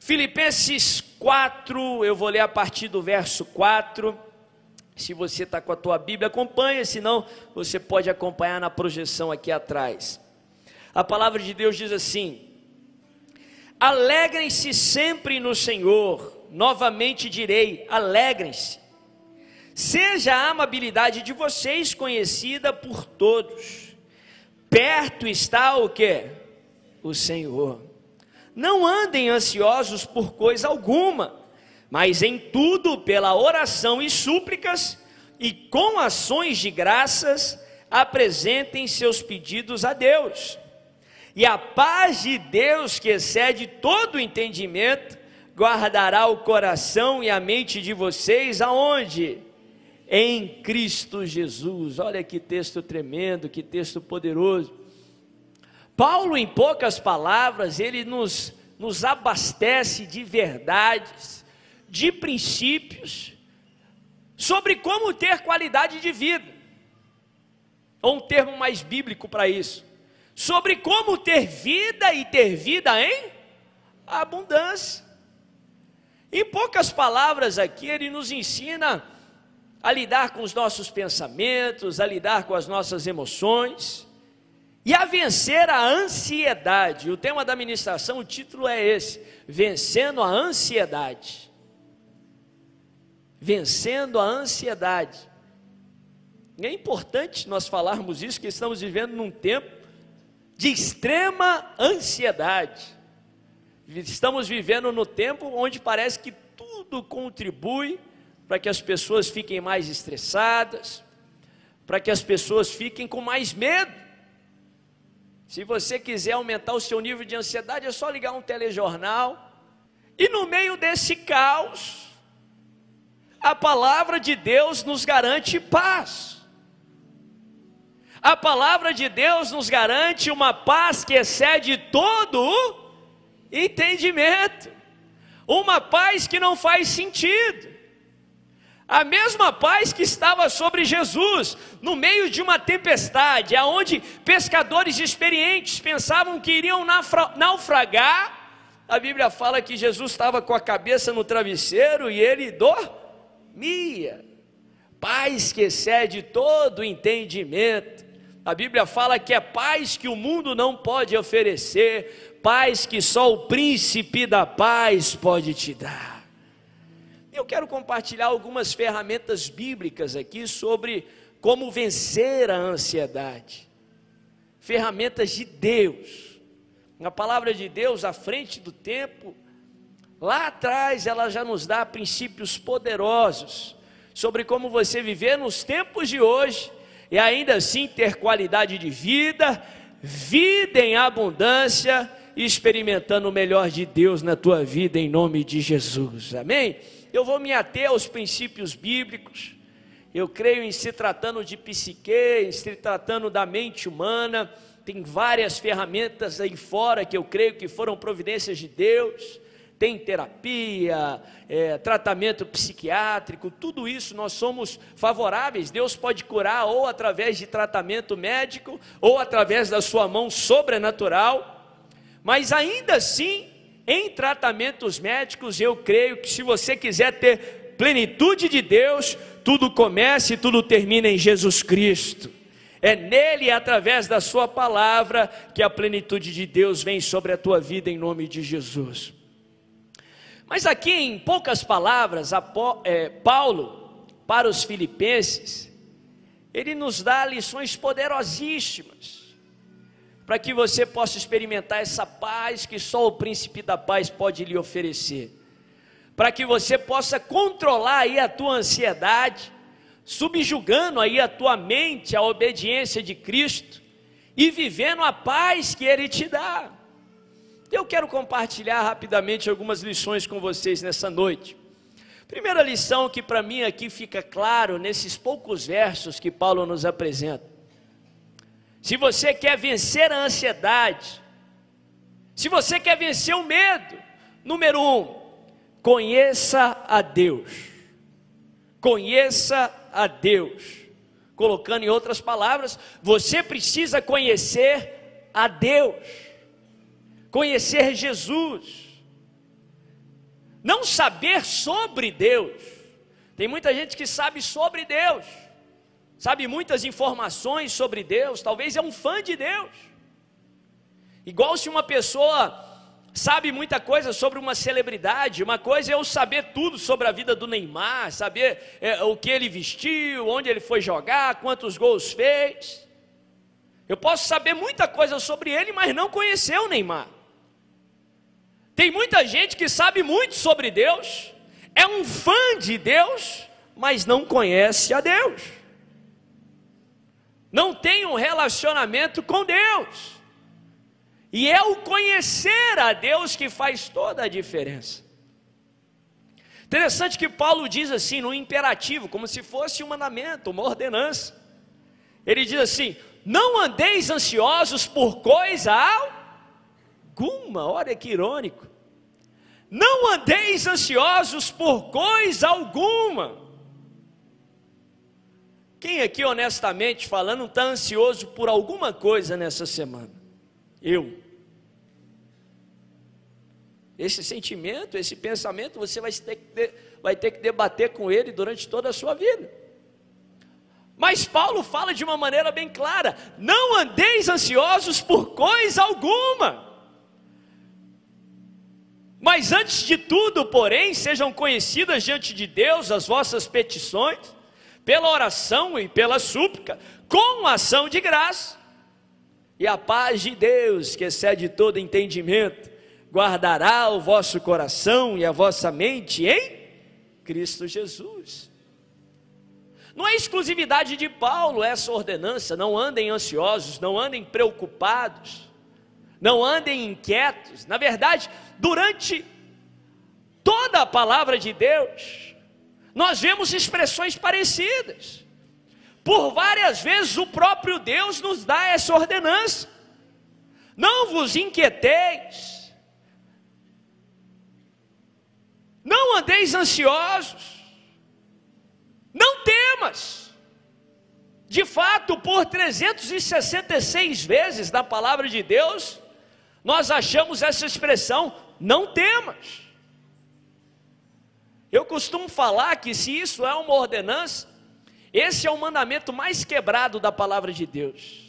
Filipenses 4, eu vou ler a partir do verso 4. Se você está com a tua Bíblia, acompanha, senão você pode acompanhar na projeção aqui atrás. A palavra de Deus diz assim: Alegrem-se sempre no Senhor, novamente direi, alegrem-se. Seja a amabilidade de vocês conhecida por todos. Perto está o que? O Senhor. Não andem ansiosos por coisa alguma, mas em tudo, pela oração e súplicas, e com ações de graças, apresentem seus pedidos a Deus. E a paz de Deus, que excede todo entendimento, guardará o coração e a mente de vocês aonde? Em Cristo Jesus. Olha que texto tremendo, que texto poderoso. Paulo, em poucas palavras, ele nos, nos abastece de verdades, de princípios, sobre como ter qualidade de vida. Ou um termo mais bíblico para isso sobre como ter vida e ter vida em abundância. Em poucas palavras aqui, ele nos ensina a lidar com os nossos pensamentos, a lidar com as nossas emoções e a vencer a ansiedade. O tema da ministração, o título é esse: Vencendo a ansiedade. Vencendo a ansiedade. E é importante nós falarmos isso, que estamos vivendo num tempo de extrema ansiedade. Estamos vivendo no tempo onde parece que tudo contribui para que as pessoas fiquem mais estressadas, para que as pessoas fiquem com mais medo. Se você quiser aumentar o seu nível de ansiedade, é só ligar um telejornal. E no meio desse caos, a palavra de Deus nos garante paz. A palavra de Deus nos garante uma paz que excede todo o entendimento, uma paz que não faz sentido. A mesma paz que estava sobre Jesus, no meio de uma tempestade, aonde pescadores experientes pensavam que iriam naufragar, a Bíblia fala que Jesus estava com a cabeça no travesseiro e ele dormia. Paz que excede todo entendimento. A Bíblia fala que é paz que o mundo não pode oferecer, paz que só o príncipe da paz pode te dar. Eu quero compartilhar algumas ferramentas bíblicas aqui sobre como vencer a ansiedade. Ferramentas de Deus. A palavra de Deus à frente do tempo, lá atrás ela já nos dá princípios poderosos sobre como você viver nos tempos de hoje e ainda assim ter qualidade de vida, vida em abundância, experimentando o melhor de Deus na tua vida, em nome de Jesus, amém? Eu vou me ater aos princípios bíblicos, eu creio em se tratando de psique, em se tratando da mente humana, tem várias ferramentas aí fora que eu creio que foram providências de Deus, tem terapia, é, tratamento psiquiátrico, tudo isso nós somos favoráveis. Deus pode curar ou através de tratamento médico, ou através da sua mão sobrenatural, mas ainda assim, em tratamentos médicos, eu creio que se você quiser ter plenitude de Deus, tudo começa e tudo termina em Jesus Cristo. É nele, através da Sua palavra, que a plenitude de Deus vem sobre a tua vida, em nome de Jesus. Mas aqui, em poucas palavras, é, Paulo, para os filipenses, ele nos dá lições poderosíssimas, para que você possa experimentar essa paz que só o príncipe da paz pode lhe oferecer, para que você possa controlar aí a tua ansiedade, subjugando aí a tua mente à obediência de Cristo e vivendo a paz que Ele te dá. Eu quero compartilhar rapidamente algumas lições com vocês nessa noite. Primeira lição que para mim aqui fica claro nesses poucos versos que Paulo nos apresenta. Se você quer vencer a ansiedade, se você quer vencer o medo, número um, conheça a Deus. Conheça a Deus. Colocando em outras palavras, você precisa conhecer a Deus conhecer Jesus. Não saber sobre Deus. Tem muita gente que sabe sobre Deus, sabe muitas informações sobre Deus, talvez é um fã de Deus. Igual se uma pessoa sabe muita coisa sobre uma celebridade. Uma coisa é eu saber tudo sobre a vida do Neymar, saber é, o que ele vestiu, onde ele foi jogar, quantos gols fez. Eu posso saber muita coisa sobre ele, mas não conhecer o Neymar. Tem muita gente que sabe muito sobre Deus, é um fã de Deus, mas não conhece a Deus. Não tem um relacionamento com Deus. E é o conhecer a Deus que faz toda a diferença. Interessante que Paulo diz assim, no imperativo, como se fosse um mandamento, uma ordenança. Ele diz assim: Não andeis ansiosos por coisa alguma. Olha que irônico. Não andeis ansiosos por coisa alguma. Quem aqui, honestamente falando, está ansioso por alguma coisa nessa semana? Eu. Esse sentimento, esse pensamento, você vai ter, que, vai ter que debater com ele durante toda a sua vida. Mas Paulo fala de uma maneira bem clara: não andeis ansiosos por coisa alguma. Mas antes de tudo, porém, sejam conhecidas diante de Deus as vossas petições, pela oração e pela súplica, com ação de graça. E a paz de Deus, que excede todo entendimento, guardará o vosso coração e a vossa mente em Cristo Jesus. Não é exclusividade de Paulo essa ordenança, não andem ansiosos, não andem preocupados, não andem inquietos. Na verdade, durante toda a palavra de Deus, nós vemos expressões parecidas. Por várias vezes o próprio Deus nos dá essa ordenança. Não vos inquieteis, Não andeis ansiosos, não temas. De fato, por 366 vezes na palavra de Deus, nós achamos essa expressão, não temas. Eu costumo falar que se isso é uma ordenança, esse é o mandamento mais quebrado da palavra de Deus.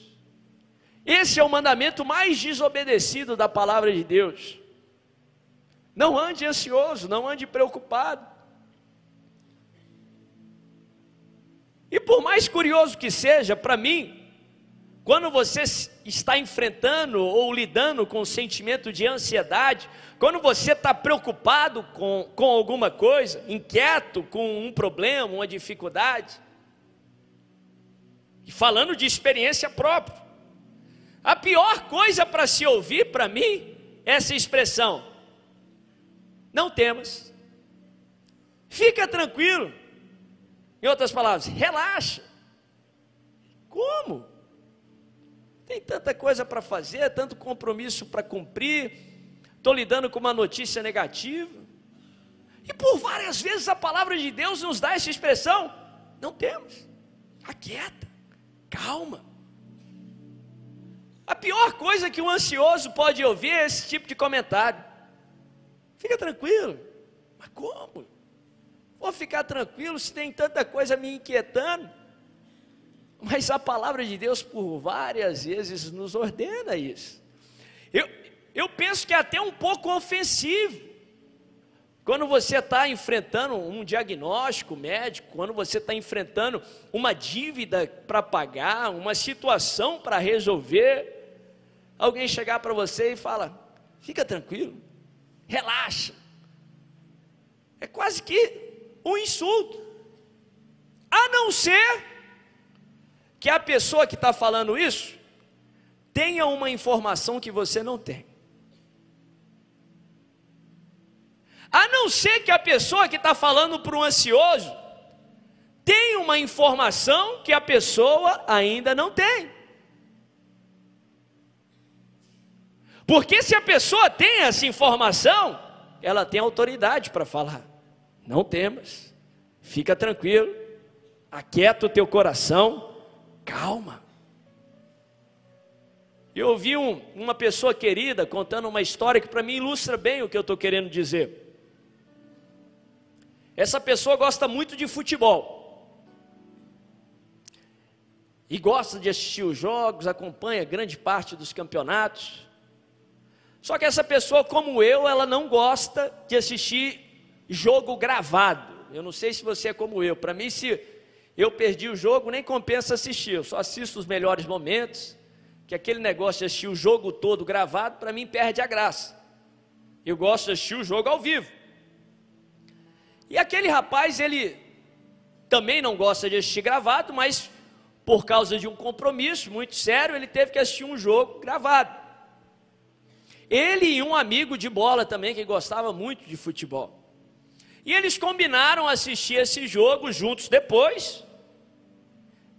Esse é o mandamento mais desobedecido da palavra de Deus. Não ande ansioso, não ande preocupado. E por mais curioso que seja, para mim, quando você está enfrentando ou lidando com o sentimento de ansiedade, quando você está preocupado com, com alguma coisa, inquieto com um problema, uma dificuldade, e falando de experiência própria, a pior coisa para se ouvir para mim é essa expressão: não temas. Fica tranquilo. Em outras palavras, relaxa. Como? Tem tanta coisa para fazer, tanto compromisso para cumprir. Estou lidando com uma notícia negativa. E por várias vezes a palavra de Deus nos dá essa expressão: não temos. Aquieta, calma. A pior coisa que um ansioso pode ouvir é esse tipo de comentário. Fica tranquilo. Mas como? Vou ficar tranquilo se tem tanta coisa me inquietando. Mas a palavra de Deus, por várias vezes, nos ordena isso. Eu, eu penso que é até um pouco ofensivo. Quando você está enfrentando um diagnóstico médico, quando você está enfrentando uma dívida para pagar, uma situação para resolver, alguém chegar para você e fala: fica tranquilo, relaxa. É quase que um insulto. A não ser que a pessoa que está falando isso tenha uma informação que você não tem. A não ser que a pessoa que está falando para um ansioso tenha uma informação que a pessoa ainda não tem. Porque se a pessoa tem essa informação, ela tem autoridade para falar. Não temas, fica tranquilo, aquieta o teu coração, calma. Eu ouvi um, uma pessoa querida contando uma história que para mim ilustra bem o que eu estou querendo dizer. Essa pessoa gosta muito de futebol. E gosta de assistir os jogos, acompanha grande parte dos campeonatos. Só que essa pessoa, como eu, ela não gosta de assistir jogo gravado. Eu não sei se você é como eu. Para mim, se eu perdi o jogo, nem compensa assistir. Eu só assisto os melhores momentos. Que aquele negócio de assistir o jogo todo gravado, para mim, perde a graça. Eu gosto de assistir o jogo ao vivo. E aquele rapaz, ele também não gosta de assistir gravado, mas por causa de um compromisso muito sério, ele teve que assistir um jogo gravado. Ele e um amigo de bola também, que gostava muito de futebol. E eles combinaram assistir esse jogo juntos depois.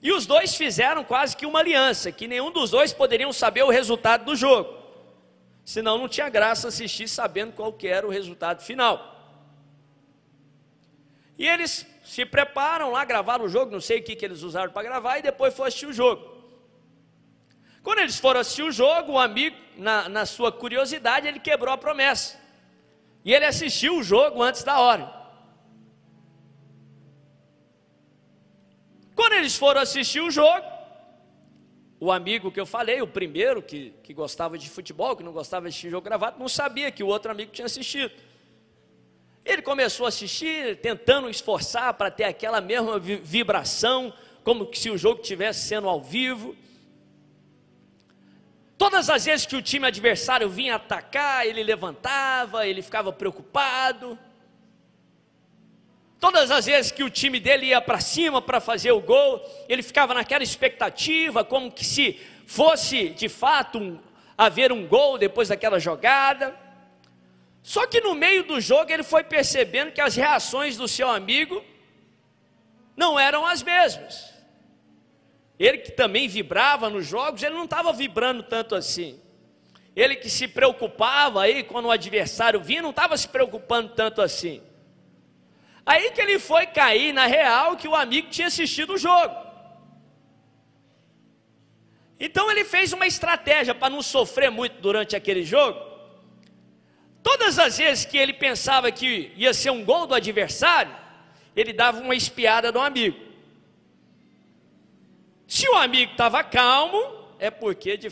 E os dois fizeram quase que uma aliança, que nenhum dos dois poderiam saber o resultado do jogo. Senão não tinha graça assistir sabendo qual era o resultado final. E eles se preparam lá, gravaram o jogo, não sei o que, que eles usaram para gravar, e depois foram assistir o jogo. Quando eles foram assistir o jogo, o amigo, na, na sua curiosidade, ele quebrou a promessa. E ele assistiu o jogo antes da hora. Quando eles foram assistir o jogo, o amigo que eu falei, o primeiro que, que gostava de futebol, que não gostava de assistir jogo gravado, não sabia que o outro amigo tinha assistido. Ele começou a assistir, tentando esforçar para ter aquela mesma vibração, como se o jogo estivesse sendo ao vivo. Todas as vezes que o time adversário vinha atacar, ele levantava, ele ficava preocupado. Todas as vezes que o time dele ia para cima para fazer o gol, ele ficava naquela expectativa, como que se fosse de fato um, haver um gol depois daquela jogada. Só que no meio do jogo ele foi percebendo que as reações do seu amigo não eram as mesmas. Ele que também vibrava nos jogos, ele não estava vibrando tanto assim. Ele que se preocupava aí quando o adversário vinha, não estava se preocupando tanto assim. Aí que ele foi cair na real que o amigo tinha assistido o jogo. Então ele fez uma estratégia para não sofrer muito durante aquele jogo. Todas as vezes que ele pensava que ia ser um gol do adversário, ele dava uma espiada no amigo. Se o amigo estava calmo, é porque de,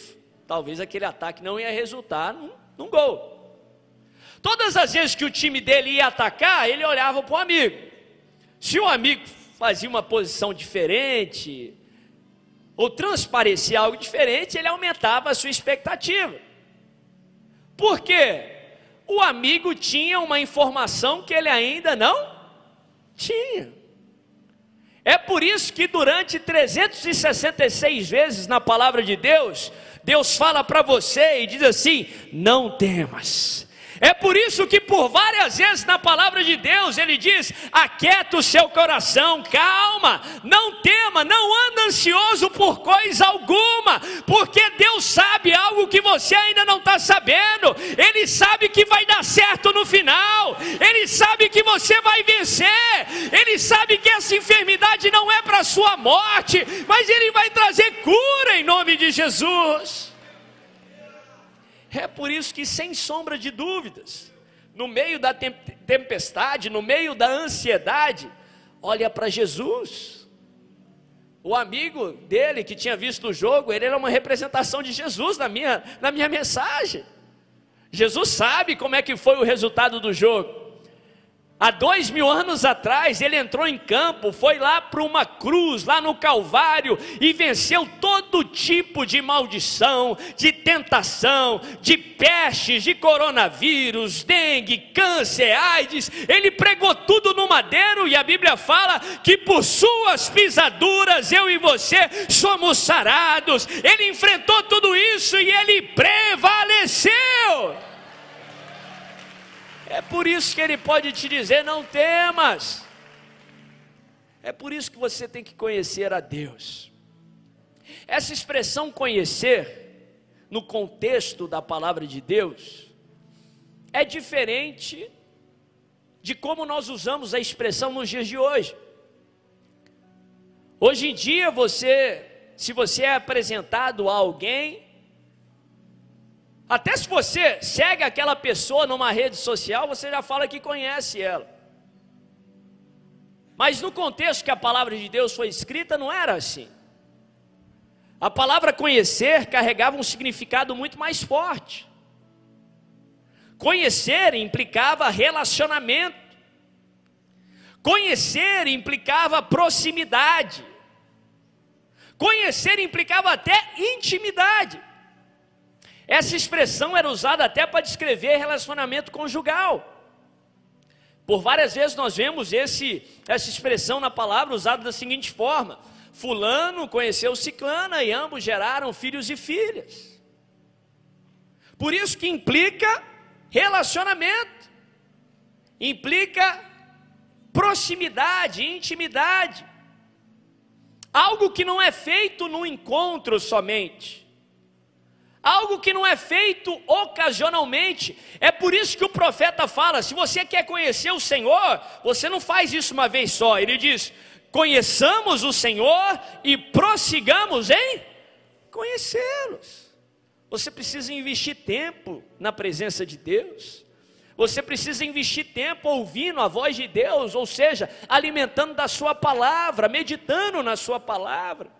talvez aquele ataque não ia resultar num, num gol. Todas as vezes que o time dele ia atacar, ele olhava para o amigo. Se o amigo fazia uma posição diferente, ou transparecia algo diferente, ele aumentava a sua expectativa. Por quê? O amigo tinha uma informação que ele ainda não tinha. É por isso que durante 366 vezes na palavra de Deus, Deus fala para você e diz assim: não temas é por isso que por várias vezes na palavra de Deus ele diz: aquieta o seu coração, calma, não tema, não anda ansioso por coisa alguma, porque Deus sabe algo que você ainda não está sabendo, Ele sabe que vai dar certo no final, Ele sabe que você vai vencer, Ele sabe que essa enfermidade não é para sua morte, mas Ele vai trazer cura em nome de Jesus. É por isso que, sem sombra de dúvidas, no meio da tempestade, no meio da ansiedade, olha para Jesus. O amigo dele que tinha visto o jogo, ele era uma representação de Jesus na minha, na minha mensagem. Jesus sabe como é que foi o resultado do jogo. Há dois mil anos atrás, ele entrou em campo, foi lá para uma cruz, lá no Calvário, e venceu todo tipo de maldição, de tentação, de pestes, de coronavírus, dengue, câncer, AIDS. Ele pregou tudo no madeiro, e a Bíblia fala que por suas pisaduras eu e você somos sarados. Ele enfrentou tudo isso e ele prevaleceu. É por isso que ele pode te dizer: não temas. É por isso que você tem que conhecer a Deus. Essa expressão conhecer, no contexto da palavra de Deus, é diferente de como nós usamos a expressão nos dias de hoje. Hoje em dia, você, se você é apresentado a alguém, até se você segue aquela pessoa numa rede social, você já fala que conhece ela. Mas no contexto que a palavra de Deus foi escrita, não era assim. A palavra conhecer carregava um significado muito mais forte. Conhecer implicava relacionamento. Conhecer implicava proximidade. Conhecer implicava até intimidade. Essa expressão era usada até para descrever relacionamento conjugal. Por várias vezes nós vemos esse, essa expressão na palavra usada da seguinte forma: Fulano conheceu Ciclana e ambos geraram filhos e filhas. Por isso que implica relacionamento, implica proximidade, intimidade, algo que não é feito no encontro somente algo que não é feito ocasionalmente. É por isso que o profeta fala: se você quer conhecer o Senhor, você não faz isso uma vez só. Ele diz: conheçamos o Senhor e prossigamos em conhecê-los. Você precisa investir tempo na presença de Deus. Você precisa investir tempo ouvindo a voz de Deus, ou seja, alimentando da Sua palavra, meditando na Sua palavra.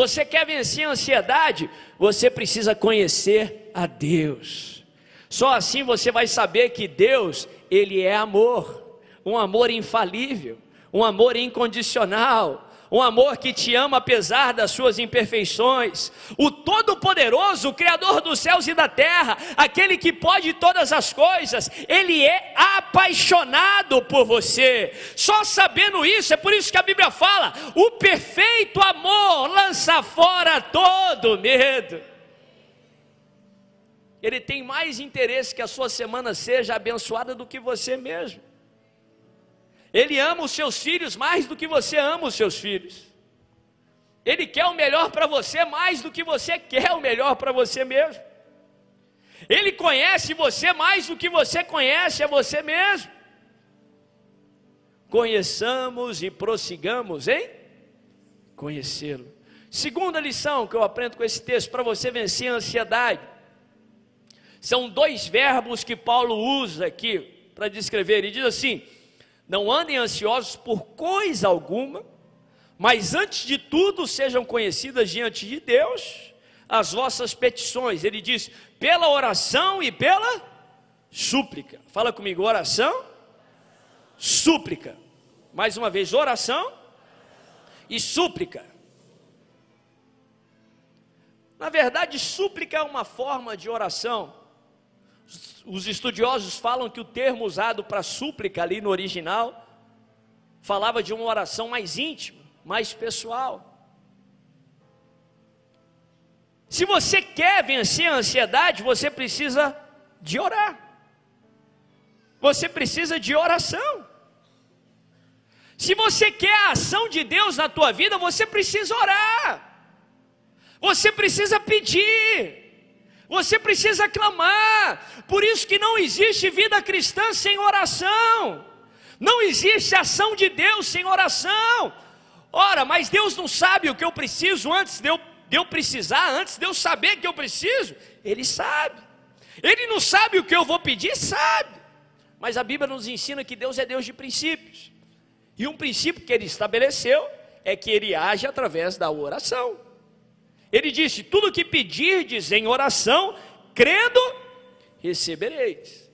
Você quer vencer a ansiedade? Você precisa conhecer a Deus. Só assim você vai saber que Deus, Ele é amor, um amor infalível, um amor incondicional, um amor que te ama apesar das suas imperfeições, o Todo-Poderoso, o Criador dos céus e da terra, aquele que pode todas as coisas, Ele é apaixonado por você. Só sabendo isso, é por isso que a Bíblia fala: o perfeito amor lança fora todo medo. Ele tem mais interesse que a sua semana seja abençoada do que você mesmo. Ele ama os seus filhos mais do que você ama os seus filhos. Ele quer o melhor para você mais do que você quer o melhor para você mesmo. Ele conhece você mais do que você conhece a você mesmo. Conheçamos e prossigamos em conhecê-lo. Segunda lição que eu aprendo com esse texto para você vencer a ansiedade. São dois verbos que Paulo usa aqui para descrever. Ele diz assim: não andem ansiosos por coisa alguma, mas antes de tudo sejam conhecidas diante de Deus as vossas petições. Ele diz: pela oração e pela súplica. Fala comigo, oração, súplica. Mais uma vez, oração e súplica. Na verdade, súplica é uma forma de oração os estudiosos falam que o termo usado para súplica ali no original falava de uma oração mais íntima, mais pessoal. Se você quer vencer a ansiedade, você precisa de orar. Você precisa de oração. Se você quer a ação de Deus na tua vida, você precisa orar. Você precisa pedir. Você precisa clamar. Por isso que não existe vida cristã sem oração. Não existe ação de Deus sem oração. Ora, mas Deus não sabe o que eu preciso antes de eu, de eu precisar, antes de eu saber que eu preciso. Ele sabe. Ele não sabe o que eu vou pedir, sabe. Mas a Bíblia nos ensina que Deus é Deus de princípios. E um princípio que ele estabeleceu é que ele age através da oração. Ele disse: Tudo que pedirdes em oração, crendo, recebereis.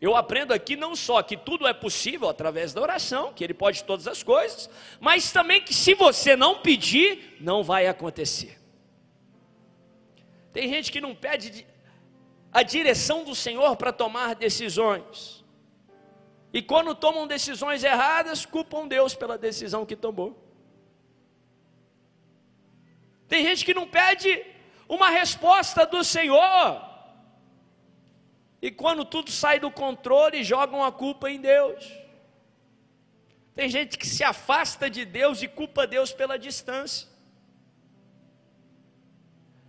Eu aprendo aqui não só que tudo é possível através da oração, que Ele pode todas as coisas, mas também que se você não pedir, não vai acontecer. Tem gente que não pede a direção do Senhor para tomar decisões, e quando tomam decisões erradas, culpam Deus pela decisão que tomou. Tem gente que não pede uma resposta do Senhor. E quando tudo sai do controle, jogam a culpa em Deus. Tem gente que se afasta de Deus e culpa Deus pela distância.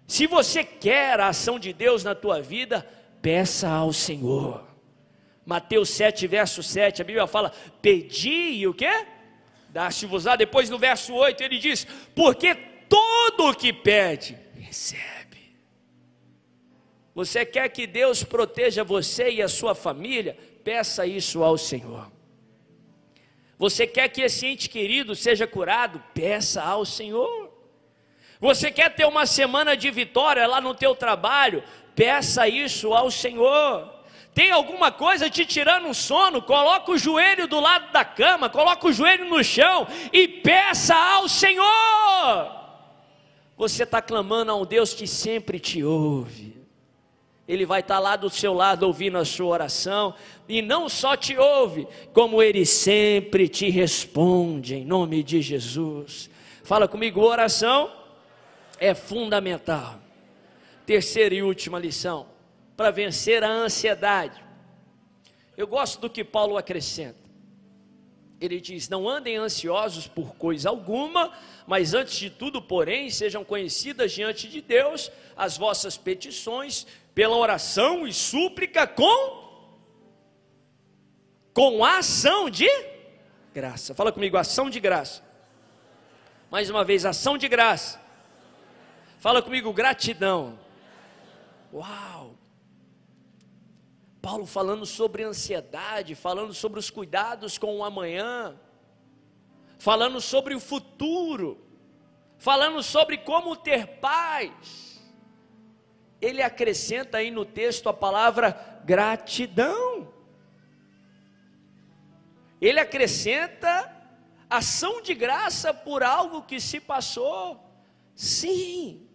Se você quer a ação de Deus na tua vida, peça ao Senhor. Mateus 7, verso 7, a Bíblia fala: Pedi e o que? Dá-se-vos-á. Depois no verso 8 ele diz: Porque todo o que pede, recebe. Você quer que Deus proteja você e a sua família? Peça isso ao Senhor. Você quer que esse ente querido seja curado? Peça ao Senhor. Você quer ter uma semana de vitória lá no teu trabalho? Peça isso ao Senhor. Tem alguma coisa te tirando um sono? Coloca o joelho do lado da cama, coloca o joelho no chão e peça ao Senhor. Você está clamando a um Deus que sempre te ouve. Ele vai estar tá lá do seu lado ouvindo a sua oração, e não só te ouve, como ele sempre te responde, em nome de Jesus. Fala comigo, oração é fundamental. Terceira e última lição: para vencer a ansiedade. Eu gosto do que Paulo acrescenta. Ele diz: Não andem ansiosos por coisa alguma, mas antes de tudo, porém, sejam conhecidas diante de Deus as vossas petições, pela oração e súplica com com ação de graça. Fala comigo, ação de graça. Mais uma vez, ação de graça. Fala comigo, gratidão. Uau! Paulo falando sobre ansiedade, falando sobre os cuidados com o amanhã, falando sobre o futuro, falando sobre como ter paz. Ele acrescenta aí no texto a palavra gratidão. Ele acrescenta ação de graça por algo que se passou. Sim.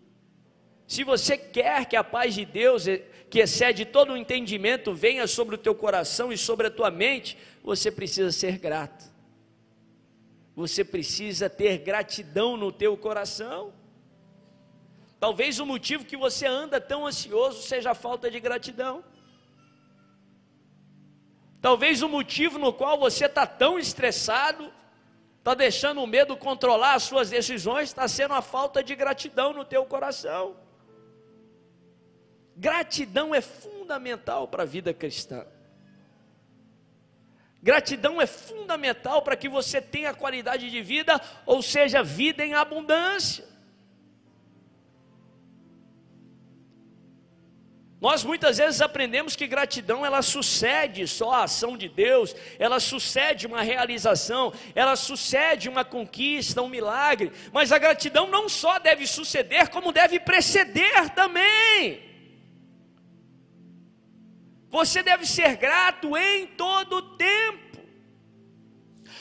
Se você quer que a paz de Deus que excede todo o entendimento, venha sobre o teu coração e sobre a tua mente, você precisa ser grato. Você precisa ter gratidão no teu coração. Talvez o motivo que você anda tão ansioso seja a falta de gratidão. Talvez o motivo no qual você está tão estressado, está deixando o medo controlar as suas decisões, está sendo a falta de gratidão no teu coração. Gratidão é fundamental para a vida cristã. Gratidão é fundamental para que você tenha qualidade de vida, ou seja, vida em abundância. Nós muitas vezes aprendemos que gratidão ela sucede só a ação de Deus, ela sucede uma realização, ela sucede uma conquista, um milagre, mas a gratidão não só deve suceder, como deve preceder também. Você deve ser grato em todo o tempo.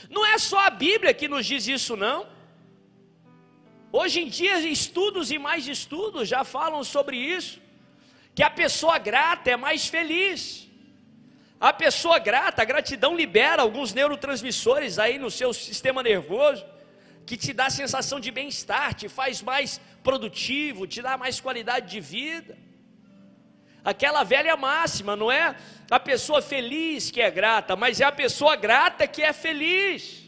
Não é só a Bíblia que nos diz isso, não. Hoje em dia, estudos e mais estudos já falam sobre isso. Que a pessoa grata é mais feliz. A pessoa grata, a gratidão libera alguns neurotransmissores aí no seu sistema nervoso, que te dá a sensação de bem-estar, te faz mais produtivo, te dá mais qualidade de vida. Aquela velha máxima, não é a pessoa feliz que é grata, mas é a pessoa grata que é feliz.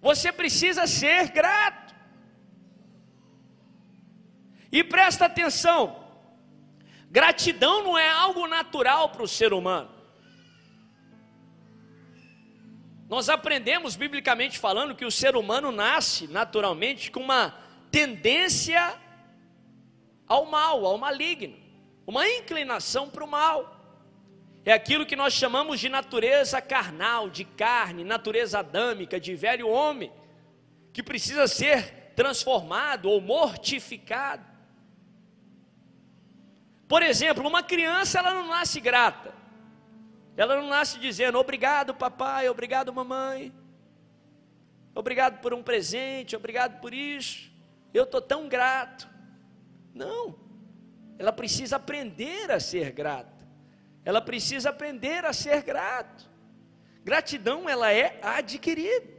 Você precisa ser grato. E presta atenção: gratidão não é algo natural para o ser humano. Nós aprendemos, biblicamente falando, que o ser humano nasce naturalmente com uma tendência ao mal, ao maligno, uma inclinação para o mal. É aquilo que nós chamamos de natureza carnal, de carne, natureza adâmica, de velho homem, que precisa ser transformado ou mortificado. Por exemplo, uma criança ela não nasce grata. Ela não nasce dizendo obrigado papai, obrigado mamãe, obrigado por um presente, obrigado por isso. Eu estou tão grato. Não. Ela precisa aprender a ser grata. Ela precisa aprender a ser grato. Gratidão ela é adquirida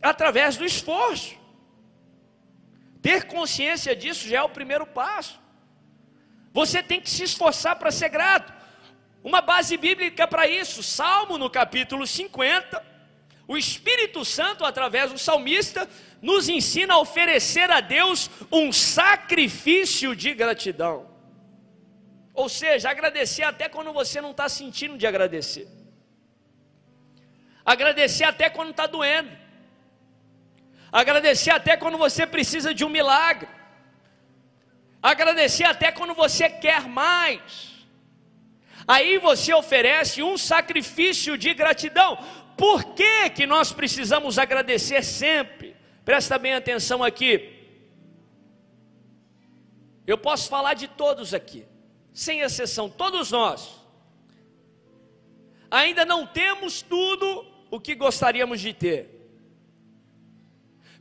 através do esforço. Ter consciência disso já é o primeiro passo. Você tem que se esforçar para ser grato. Uma base bíblica para isso, Salmo no capítulo 50, o Espírito Santo, através do salmista, nos ensina a oferecer a Deus um sacrifício de gratidão. Ou seja, agradecer até quando você não está sentindo de agradecer. Agradecer até quando está doendo. Agradecer até quando você precisa de um milagre. Agradecer até quando você quer mais. Aí você oferece um sacrifício de gratidão. Por que, que nós precisamos agradecer sempre? Presta bem atenção aqui. Eu posso falar de todos aqui, sem exceção, todos nós. Ainda não temos tudo o que gostaríamos de ter.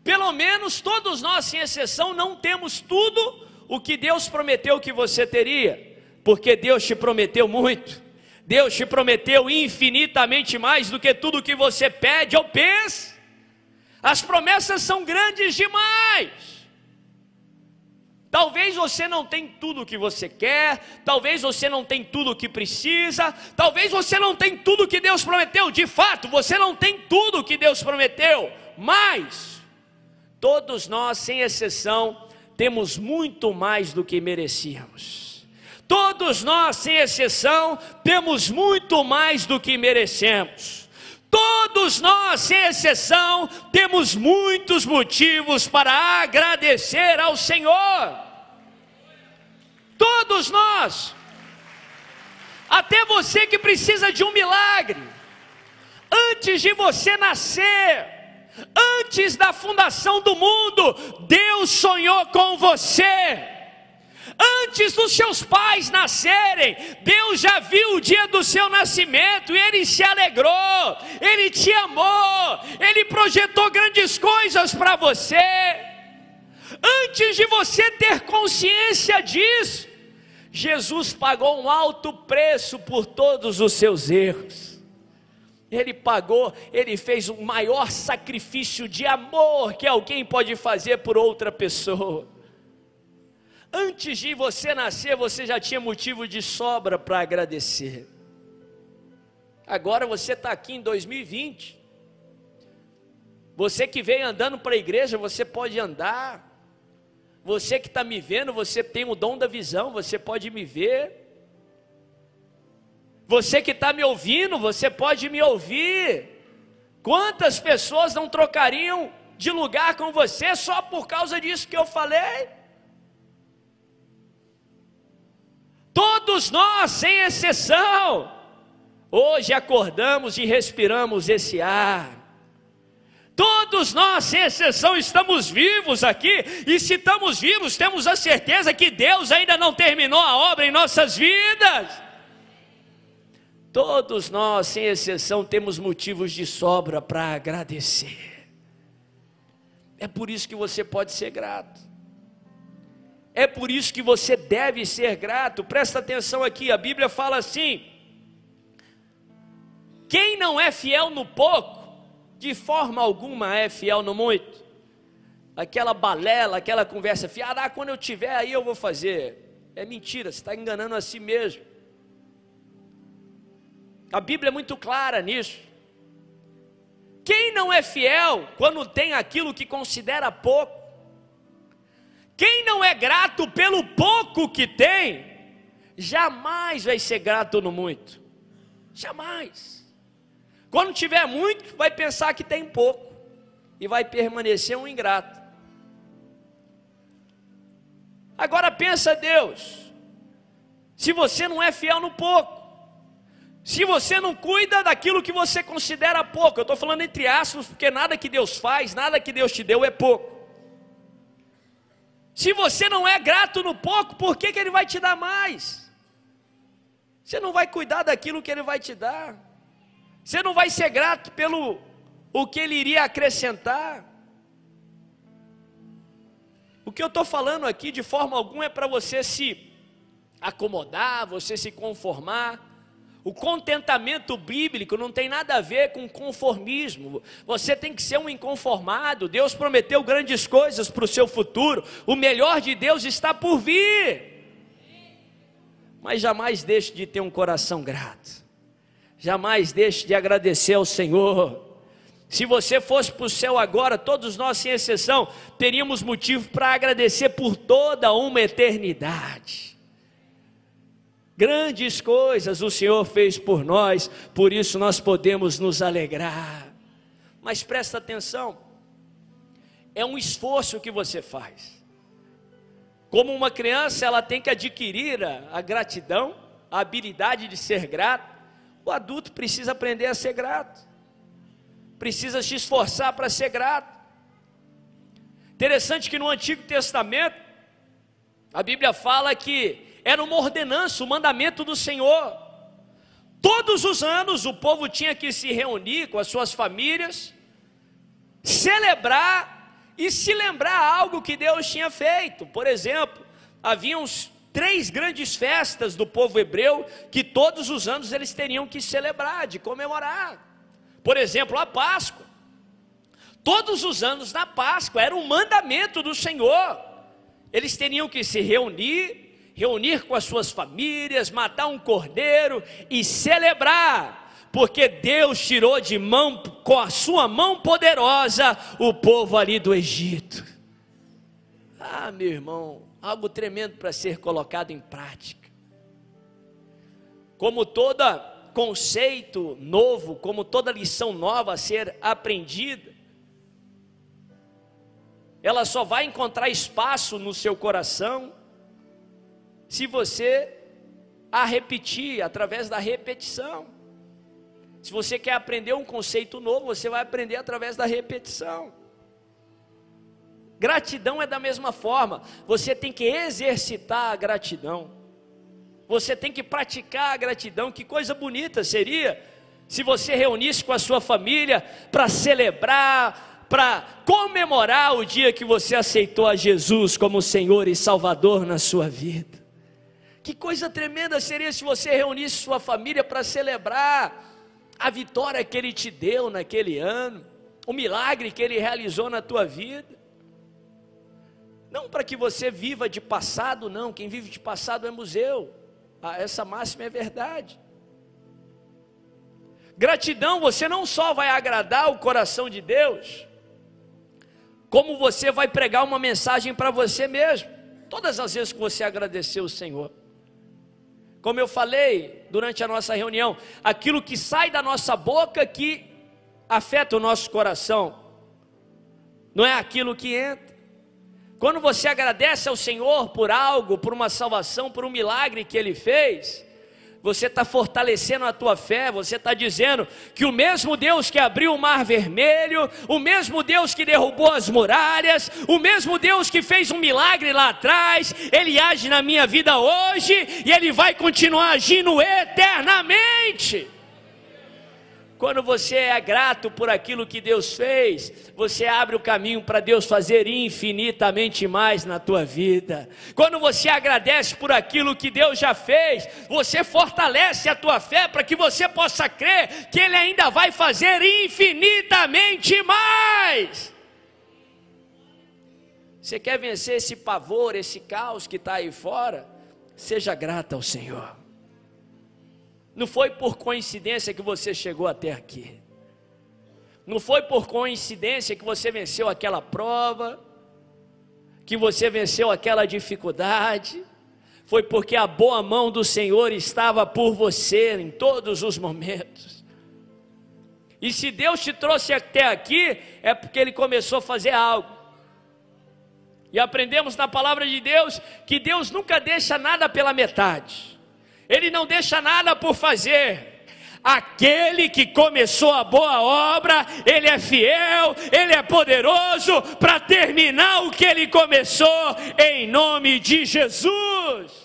Pelo menos todos nós, sem exceção, não temos tudo o que Deus prometeu que você teria, porque Deus te prometeu muito. Deus te prometeu infinitamente mais do que tudo que você pede ou pensa. As promessas são grandes demais. Talvez você não tenha tudo o que você quer, talvez você não tenha tudo o que precisa, talvez você não tenha tudo o que Deus prometeu. De fato, você não tem tudo o que Deus prometeu, mas todos nós, sem exceção, temos muito mais do que merecíamos. Todos nós, sem exceção, temos muito mais do que merecemos. Todos nós, sem exceção, temos muitos motivos para agradecer ao Senhor. Todos nós. Até você que precisa de um milagre. Antes de você nascer, antes da fundação do mundo, Deus sonhou com você. Antes dos seus pais nascerem, Deus já viu o dia do seu nascimento e Ele se alegrou, Ele te amou, Ele projetou grandes coisas para você. Antes de você ter consciência disso, Jesus pagou um alto preço por todos os seus erros. Ele pagou, ele fez o maior sacrifício de amor que alguém pode fazer por outra pessoa. Antes de você nascer, você já tinha motivo de sobra para agradecer. Agora você está aqui em 2020. Você que veio andando para a igreja, você pode andar. Você que está me vendo, você tem o dom da visão, você pode me ver. Você que está me ouvindo, você pode me ouvir. Quantas pessoas não trocariam de lugar com você só por causa disso que eu falei? Todos nós, sem exceção, hoje acordamos e respiramos esse ar. Todos nós, sem exceção, estamos vivos aqui, e se estamos vivos, temos a certeza que Deus ainda não terminou a obra em nossas vidas. Todos nós, sem exceção, temos motivos de sobra para agradecer. É por isso que você pode ser grato. É por isso que você deve ser grato. Presta atenção aqui, a Bíblia fala assim: quem não é fiel no pouco, de forma alguma é fiel no muito. Aquela balela, aquela conversa fiada, ah, quando eu tiver aí eu vou fazer. É mentira, você está enganando a si mesmo. A Bíblia é muito clara nisso. Quem não é fiel quando tem aquilo que considera pouco? Quem não é grato pelo pouco que tem, jamais vai ser grato no muito. Jamais. Quando tiver muito, vai pensar que tem pouco e vai permanecer um ingrato. Agora pensa Deus, se você não é fiel no pouco, se você não cuida daquilo que você considera pouco, eu estou falando entre aspas, porque nada que Deus faz, nada que Deus te deu é pouco. Se você não é grato no pouco, por que, que Ele vai te dar mais? Você não vai cuidar daquilo que Ele vai te dar. Você não vai ser grato pelo o que ele iria acrescentar. O que eu estou falando aqui de forma alguma é para você se acomodar, você se conformar. O contentamento bíblico não tem nada a ver com conformismo. Você tem que ser um inconformado. Deus prometeu grandes coisas para o seu futuro. O melhor de Deus está por vir. Mas jamais deixe de ter um coração grato. Jamais deixe de agradecer ao Senhor. Se você fosse para o céu agora, todos nós, sem exceção, teríamos motivo para agradecer por toda uma eternidade. Grandes coisas o Senhor fez por nós, por isso nós podemos nos alegrar. Mas presta atenção, é um esforço que você faz. Como uma criança, ela tem que adquirir a, a gratidão, a habilidade de ser grato. O adulto precisa aprender a ser grato, precisa se esforçar para ser grato. Interessante que no Antigo Testamento, a Bíblia fala que era uma ordenança, um mandamento do Senhor. Todos os anos o povo tinha que se reunir com as suas famílias, celebrar e se lembrar algo que Deus tinha feito. Por exemplo, havia uns três grandes festas do povo hebreu que todos os anos eles teriam que celebrar, de comemorar. Por exemplo, a Páscoa. Todos os anos na Páscoa era um mandamento do Senhor. Eles teriam que se reunir, reunir com as suas famílias, matar um cordeiro e celebrar, porque Deus tirou de mão com a sua mão poderosa o povo ali do Egito. Ah, meu irmão, algo tremendo para ser colocado em prática. Como todo conceito novo, como toda lição nova a ser aprendida, ela só vai encontrar espaço no seu coração se você a repetir através da repetição. Se você quer aprender um conceito novo, você vai aprender através da repetição. Gratidão é da mesma forma, você tem que exercitar a gratidão, você tem que praticar a gratidão. Que coisa bonita seria se você reunisse com a sua família para celebrar, para comemorar o dia que você aceitou a Jesus como Senhor e Salvador na sua vida. Que coisa tremenda seria se você reunisse sua família para celebrar a vitória que Ele te deu naquele ano, o milagre que Ele realizou na tua vida. Não para que você viva de passado, não. Quem vive de passado é museu. Ah, essa máxima é verdade. Gratidão, você não só vai agradar o coração de Deus, como você vai pregar uma mensagem para você mesmo, todas as vezes que você agradecer o Senhor. Como eu falei durante a nossa reunião, aquilo que sai da nossa boca que afeta o nosso coração, não é aquilo que entra. Quando você agradece ao Senhor por algo, por uma salvação, por um milagre que Ele fez, você está fortalecendo a tua fé, você está dizendo que o mesmo Deus que abriu o mar vermelho, o mesmo Deus que derrubou as muralhas, o mesmo Deus que fez um milagre lá atrás, Ele age na minha vida hoje e Ele vai continuar agindo eternamente. Quando você é grato por aquilo que Deus fez, você abre o caminho para Deus fazer infinitamente mais na tua vida. Quando você agradece por aquilo que Deus já fez, você fortalece a tua fé para que você possa crer que Ele ainda vai fazer infinitamente mais. Você quer vencer esse pavor, esse caos que está aí fora? Seja grata ao Senhor. Não foi por coincidência que você chegou até aqui. Não foi por coincidência que você venceu aquela prova, que você venceu aquela dificuldade. Foi porque a boa mão do Senhor estava por você em todos os momentos. E se Deus te trouxe até aqui, é porque Ele começou a fazer algo. E aprendemos na palavra de Deus que Deus nunca deixa nada pela metade. Ele não deixa nada por fazer. Aquele que começou a boa obra, ele é fiel, ele é poderoso para terminar o que ele começou, em nome de Jesus.